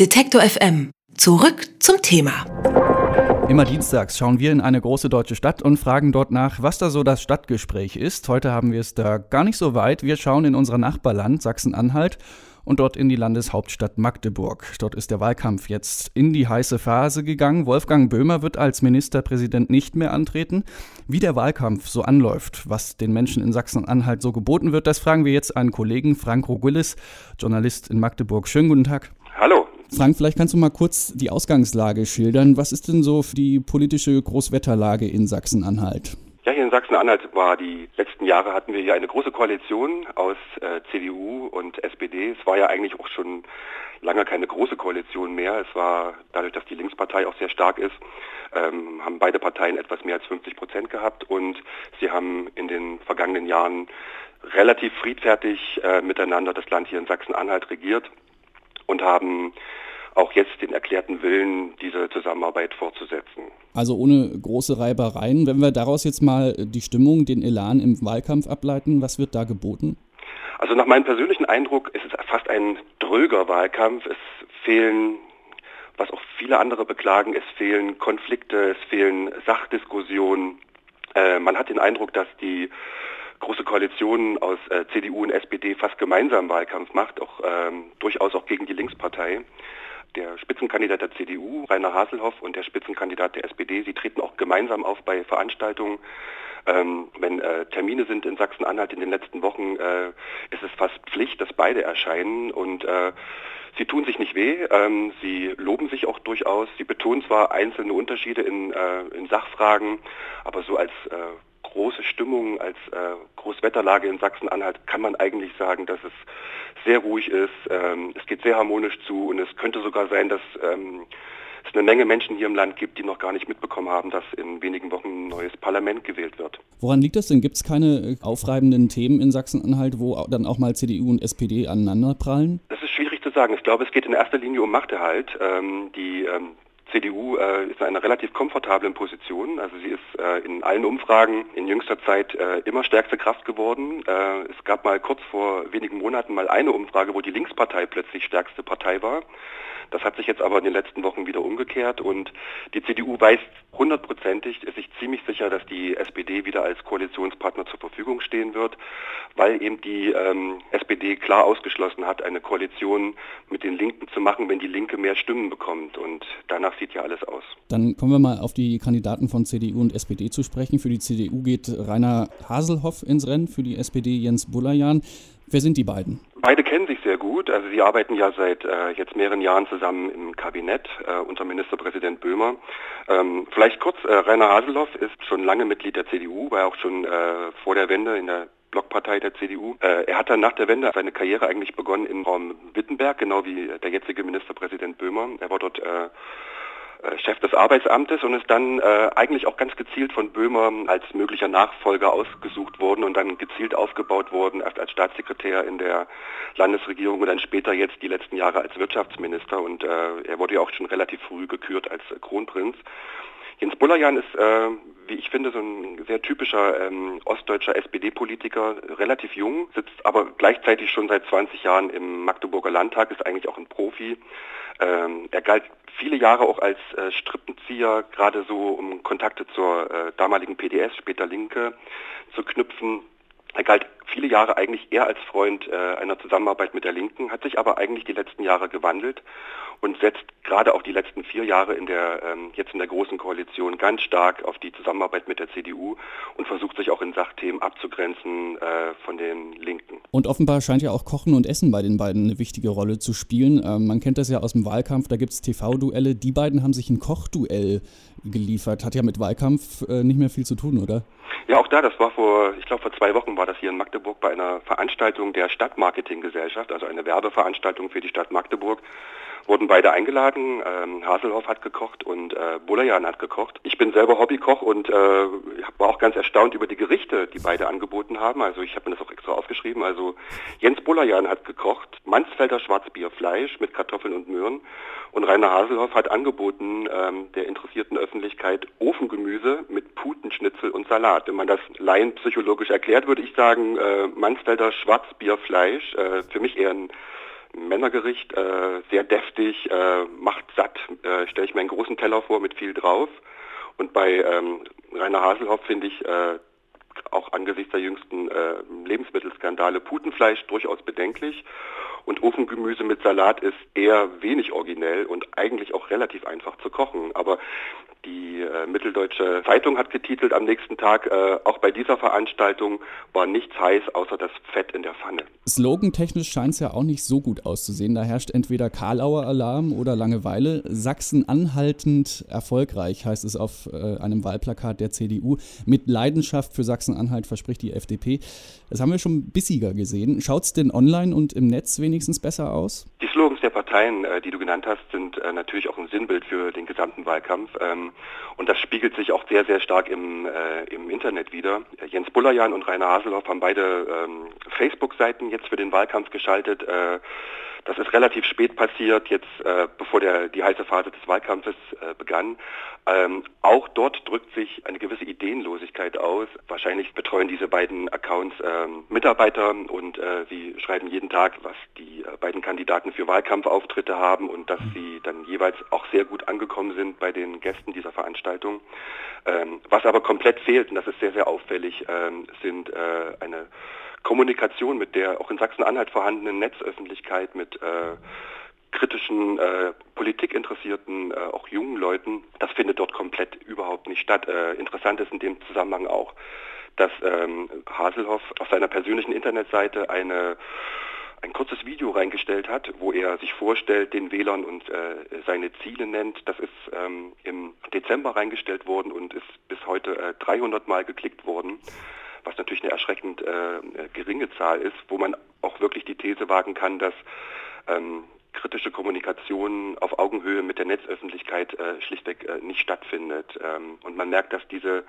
Detektor FM. Zurück zum Thema. Immer dienstags schauen wir in eine große deutsche Stadt und fragen dort nach, was da so das Stadtgespräch ist. Heute haben wir es da gar nicht so weit. Wir schauen in unser Nachbarland Sachsen-Anhalt und dort in die Landeshauptstadt Magdeburg. Dort ist der Wahlkampf jetzt in die heiße Phase gegangen. Wolfgang Böhmer wird als Ministerpräsident nicht mehr antreten. Wie der Wahlkampf so anläuft, was den Menschen in Sachsen-Anhalt so geboten wird, das fragen wir jetzt einen Kollegen, Frank Rogullis, Journalist in Magdeburg. Schönen guten Tag. Hallo. Frank, vielleicht kannst du mal kurz die Ausgangslage schildern. Was ist denn so die politische Großwetterlage in Sachsen-Anhalt? Ja, hier in Sachsen-Anhalt war die letzten Jahre hatten wir hier eine große Koalition aus äh, CDU und SPD. Es war ja eigentlich auch schon lange keine große Koalition mehr. Es war dadurch, dass die Linkspartei auch sehr stark ist, ähm, haben beide Parteien etwas mehr als 50 Prozent gehabt und sie haben in den vergangenen Jahren relativ friedfertig äh, miteinander das Land hier in Sachsen-Anhalt regiert und haben auch jetzt den erklärten Willen, diese Zusammenarbeit fortzusetzen. Also ohne große Reibereien. Wenn wir daraus jetzt mal die Stimmung, den Elan im Wahlkampf ableiten, was wird da geboten? Also nach meinem persönlichen Eindruck ist es fast ein dröger Wahlkampf. Es fehlen, was auch viele andere beklagen, es fehlen Konflikte, es fehlen Sachdiskussionen. Äh, man hat den Eindruck, dass die große Koalition aus äh, CDU und SPD fast gemeinsam Wahlkampf macht, auch ähm, durchaus auch gegen die Linkspartei. Der Spitzenkandidat der CDU, Rainer Haselhoff, und der Spitzenkandidat der SPD, sie treten auch gemeinsam auf bei Veranstaltungen. Ähm, wenn äh, Termine sind in Sachsen-Anhalt in den letzten Wochen, äh, ist es fast Pflicht, dass beide erscheinen und äh, Sie tun sich nicht weh, ähm, sie loben sich auch durchaus, sie betonen zwar einzelne Unterschiede in, äh, in Sachfragen, aber so als äh, große Stimmung, als äh, Großwetterlage in Sachsen-Anhalt kann man eigentlich sagen, dass es sehr ruhig ist. Ähm, es geht sehr harmonisch zu und es könnte sogar sein, dass ähm, es eine Menge Menschen hier im Land gibt, die noch gar nicht mitbekommen haben, dass in wenigen Wochen ein neues Parlament gewählt wird. Woran liegt das denn? Gibt es keine äh, aufreibenden Themen in Sachsen-Anhalt, wo dann auch mal CDU und SPD aneinanderprallen? Das ist schwierig zu sagen. Ich glaube, es geht in erster Linie um Machterhalt. Ähm, die ähm, CDU äh, ist in einer relativ komfortablen Position. Also sie ist äh, in allen Umfragen in jüngster Zeit äh, immer stärkste Kraft geworden. Äh, es gab mal kurz vor wenigen Monaten mal eine Umfrage, wo die Linkspartei plötzlich stärkste Partei war. Das hat sich jetzt aber in den letzten Wochen wieder umgekehrt und die CDU weiß hundertprozentig, ist sich ziemlich sicher, dass die SPD wieder als Koalitionspartner zur Verfügung stehen wird, weil eben die ähm, SPD klar ausgeschlossen hat, eine Koalition mit den Linken zu machen, wenn die Linke mehr Stimmen bekommt. Und danach sieht ja alles aus. Dann kommen wir mal auf die Kandidaten von CDU und SPD zu sprechen. Für die CDU geht Rainer Haselhoff ins Rennen, für die SPD Jens Bullerjan. Wer sind die beiden? Beide kennen sich sehr gut. Also sie arbeiten ja seit äh, jetzt mehreren Jahren zusammen im Kabinett äh, unter Ministerpräsident Böhmer. Ähm, vielleicht kurz, äh, Rainer Haselhoff ist schon lange Mitglied der CDU, war auch schon äh, vor der Wende in der Blockpartei der CDU. Äh, er hat dann nach der Wende seine Karriere eigentlich begonnen im Raum Wittenberg, genau wie der jetzige Ministerpräsident Böhmer. Er war dort äh, Chef des Arbeitsamtes und ist dann äh, eigentlich auch ganz gezielt von Böhmer als möglicher Nachfolger ausgesucht worden und dann gezielt aufgebaut worden, erst als Staatssekretär in der Landesregierung und dann später jetzt die letzten Jahre als Wirtschaftsminister und äh, er wurde ja auch schon relativ früh gekürt als äh, Kronprinz. Jens Bullerjan ist, äh, wie ich finde, so ein sehr typischer ähm, ostdeutscher SPD-Politiker, relativ jung, sitzt aber gleichzeitig schon seit 20 Jahren im Magdeburger Landtag, ist eigentlich auch ein Profi. Ähm, er galt viele Jahre auch als äh, Strippenzieher, gerade so um Kontakte zur äh, damaligen PDS, später Linke, zu knüpfen. Er galt viele Jahre eigentlich eher als Freund äh, einer Zusammenarbeit mit der Linken, hat sich aber eigentlich die letzten Jahre gewandelt und setzt gerade auch die letzten vier Jahre in der ähm, jetzt in der großen Koalition ganz stark auf die Zusammenarbeit mit der CDU und versucht sich auch in Sachthemen abzugrenzen äh, von den Linken. Und offenbar scheint ja auch Kochen und Essen bei den beiden eine wichtige Rolle zu spielen. Ähm, man kennt das ja aus dem Wahlkampf, da gibt es TV-Duelle. Die beiden haben sich ein Kochduell geliefert. Hat ja mit Wahlkampf äh, nicht mehr viel zu tun, oder? Ja, auch da, das war vor, ich glaube vor zwei Wochen war das hier in Magdeburg bei einer Veranstaltung der Stadtmarketinggesellschaft, also eine Werbeveranstaltung für die Stadt Magdeburg wurden beide eingeladen. Ähm, Haselhoff hat gekocht und äh, Bullerjan hat gekocht. Ich bin selber Hobbykoch und äh, war auch ganz erstaunt über die Gerichte, die beide angeboten haben. Also ich habe mir das auch extra aufgeschrieben. Also Jens Bullerjan hat gekocht, Mansfelder Schwarzbierfleisch mit Kartoffeln und Möhren und Rainer Haselhoff hat angeboten ähm, der interessierten Öffentlichkeit Ofengemüse mit Putenschnitzel und Salat. Wenn man das laienpsychologisch erklärt, würde ich sagen, äh, Mansfelder Schwarzbierfleisch, äh, für mich eher ein Männergericht, äh, sehr deftig, äh, macht satt, äh, stelle ich mir einen großen Teller vor mit viel drauf. Und bei ähm, Rainer Haselhoff finde ich äh, auch angesichts der jüngsten äh, Lebensmittelskandale Putenfleisch durchaus bedenklich. Und Ofengemüse mit Salat ist eher wenig originell und eigentlich auch relativ einfach zu kochen. Aber die äh, Mitteldeutsche Zeitung hat getitelt am nächsten Tag, äh, auch bei dieser Veranstaltung war nichts heiß außer das Fett in der Pfanne. Slogantechnisch scheint es ja auch nicht so gut auszusehen. Da herrscht entweder Karlauer Alarm oder Langeweile. Sachsen anhaltend erfolgreich heißt es auf äh, einem Wahlplakat der CDU. Mit Leidenschaft für Sachsen-Anhalt verspricht die FDP. Das haben wir schon bissiger gesehen. Schaut es denn online und im Netz wenigstens besser aus? Parteien, äh, die du genannt hast, sind äh, natürlich auch ein Sinnbild für den gesamten Wahlkampf. Ähm, und das spiegelt sich auch sehr, sehr stark im, äh, im Internet wieder. Jens Bullerjan und Rainer Haselhoff haben beide ähm, Facebook-Seiten jetzt für den Wahlkampf geschaltet. Das ist relativ spät passiert, jetzt äh, bevor der, die heiße Phase des Wahlkampfes äh, begann. Ähm, auch dort drückt sich eine gewisse Ideenlosigkeit aus. Wahrscheinlich betreuen diese beiden Accounts ähm, Mitarbeiter und äh, sie schreiben jeden Tag, was die äh, beiden Kandidaten für Wahlkampfauftritte haben und dass sie dann jeweils auch sehr gut angekommen sind bei den Gästen dieser Veranstaltung. Ähm, was aber komplett fehlt, und das ist sehr, sehr auffällig, ähm, sind äh, eine Kommunikation mit der auch in Sachsen-Anhalt vorhandenen Netzöffentlichkeit, mit äh, kritischen, äh, politikinteressierten, äh, auch jungen Leuten, das findet dort komplett überhaupt nicht statt. Äh, interessant ist in dem Zusammenhang auch, dass ähm, Haselhoff auf seiner persönlichen Internetseite eine ein kurzes Video reingestellt hat, wo er sich vorstellt, den Wählern und äh, seine Ziele nennt. Das ist ähm, im Dezember reingestellt worden und ist bis heute äh, 300 Mal geklickt worden was natürlich eine erschreckend äh, geringe Zahl ist, wo man auch wirklich die These wagen kann, dass ähm, kritische Kommunikation auf Augenhöhe mit der Netzöffentlichkeit äh, schlichtweg äh, nicht stattfindet. Ähm, und man merkt, dass diese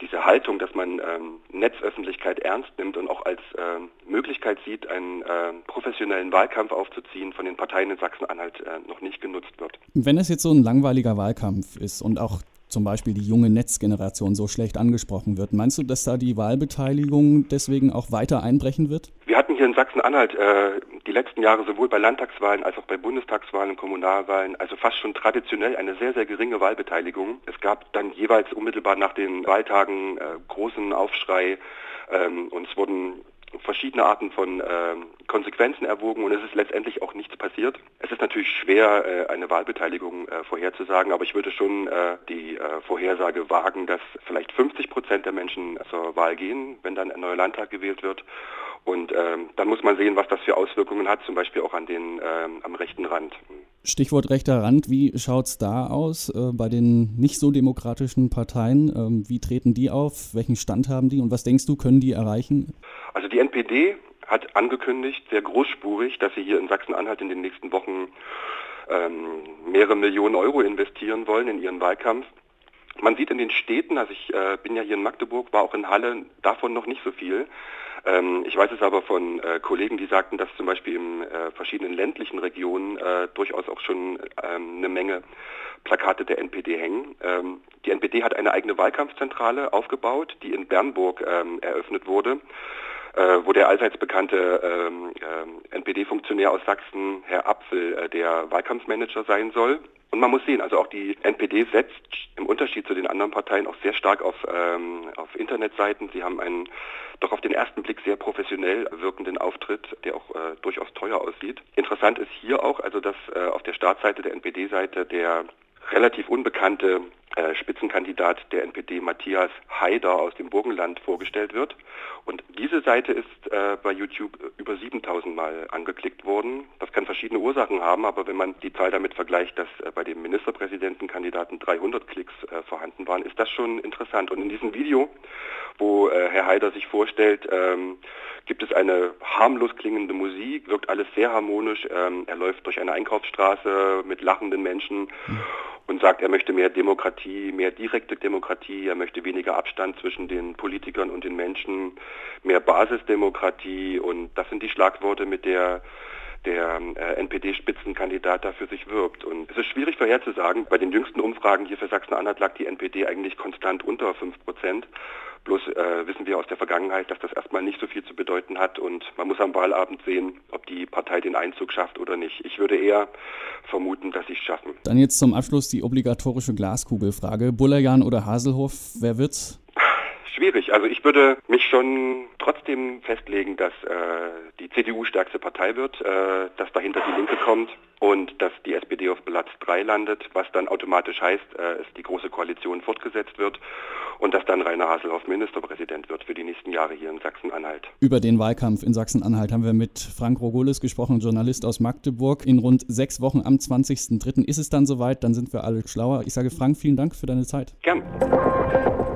diese Haltung, dass man ähm, Netzöffentlichkeit ernst nimmt und auch als äh, Möglichkeit sieht, einen äh, professionellen Wahlkampf aufzuziehen, von den Parteien in Sachsen-Anhalt äh, noch nicht genutzt wird. Wenn es jetzt so ein langweiliger Wahlkampf ist und auch zum Beispiel die junge Netzgeneration so schlecht angesprochen wird. Meinst du, dass da die Wahlbeteiligung deswegen auch weiter einbrechen wird? Wir hatten hier in Sachsen-Anhalt äh, die letzten Jahre sowohl bei Landtagswahlen als auch bei Bundestagswahlen und Kommunalwahlen, also fast schon traditionell eine sehr, sehr geringe Wahlbeteiligung. Es gab dann jeweils unmittelbar nach den Wahltagen äh, großen Aufschrei ähm, und es wurden verschiedene Arten von äh, Konsequenzen erwogen und es ist letztendlich auch nichts passiert. Es ist natürlich schwer, äh, eine Wahlbeteiligung äh, vorherzusagen, aber ich würde schon äh, die äh, Vorhersage wagen, dass vielleicht 50 Prozent der Menschen zur Wahl gehen, wenn dann ein neuer Landtag gewählt wird. Und ähm, dann muss man sehen, was das für Auswirkungen hat, zum Beispiel auch an den, ähm, am rechten Rand. Stichwort rechter Rand, wie schaut es da aus äh, bei den nicht so demokratischen Parteien? Ähm, wie treten die auf? Welchen Stand haben die und was denkst du, können die erreichen? Also die NPD hat angekündigt, sehr großspurig, dass sie hier in Sachsen-Anhalt in den nächsten Wochen ähm, mehrere Millionen Euro investieren wollen in ihren Wahlkampf. Man sieht in den Städten, also ich äh, bin ja hier in Magdeburg, war auch in Halle, davon noch nicht so viel. Ähm, ich weiß es aber von äh, Kollegen, die sagten, dass zum Beispiel in äh, verschiedenen ländlichen Regionen äh, durchaus auch schon ähm, eine Menge Plakate der NPD hängen. Ähm, die NPD hat eine eigene Wahlkampfzentrale aufgebaut, die in Bernburg ähm, eröffnet wurde äh, wo der allseits bekannte ähm, äh, NPD-Funktionär aus Sachsen, Herr Apfel, äh, der Wahlkampfmanager sein soll. Und man muss sehen, also auch die NPD setzt im Unterschied zu den anderen Parteien auch sehr stark auf, ähm, auf Internetseiten. Sie haben einen doch auf den ersten Blick sehr professionell wirkenden Auftritt, der auch äh, durchaus teuer aussieht. Interessant ist hier auch, also dass äh, auf der Startseite der NPD-Seite der relativ unbekannte Spitzenkandidat der NPD Matthias Haider aus dem Burgenland vorgestellt wird. Und diese Seite ist äh, bei YouTube über 7000 Mal angeklickt worden. Das kann verschiedene Ursachen haben, aber wenn man die Zahl damit vergleicht, dass äh, bei dem Ministerpräsidentenkandidaten 300 Klicks äh, vorhanden waren, ist das schon interessant. Und in diesem Video, wo äh, Herr Haider sich vorstellt, ähm, gibt es eine harmlos klingende Musik, wirkt alles sehr harmonisch. Ähm, er läuft durch eine Einkaufsstraße mit lachenden Menschen mhm. Und sagt, er möchte mehr Demokratie, mehr direkte Demokratie, er möchte weniger Abstand zwischen den Politikern und den Menschen, mehr Basisdemokratie. Und das sind die Schlagworte, mit der der äh, NPD-Spitzenkandidat da für sich wirbt. Und es ist schwierig vorherzusagen. Bei den jüngsten Umfragen hier für Sachsen-Anhalt lag die NPD eigentlich konstant unter 5 Prozent. Bloß äh, wissen wir aus der Vergangenheit, dass das erstmal nicht so viel zu bedeuten hat und man muss am Wahlabend sehen, ob die Partei den Einzug schafft oder nicht. Ich würde eher vermuten, dass sie es schaffen. Dann jetzt zum Abschluss die obligatorische Glaskugelfrage. Bullerjan oder Haselhoff, wer wird's? Schwierig. Also ich würde mich schon trotzdem festlegen, dass äh, die CDU stärkste Partei wird, äh, dass dahinter die Linke kommt und dass die SPD auf Platz 3 landet, was dann automatisch heißt, äh, dass die Große Koalition fortgesetzt wird und dass dann Rainer Haselhoff Ministerpräsident wird für die nächsten Jahre hier in Sachsen-Anhalt. Über den Wahlkampf in Sachsen-Anhalt haben wir mit Frank Rogolis gesprochen, Journalist aus Magdeburg. In rund sechs Wochen am 20.03. ist es dann soweit, dann sind wir alle schlauer. Ich sage Frank, vielen Dank für deine Zeit. Gern.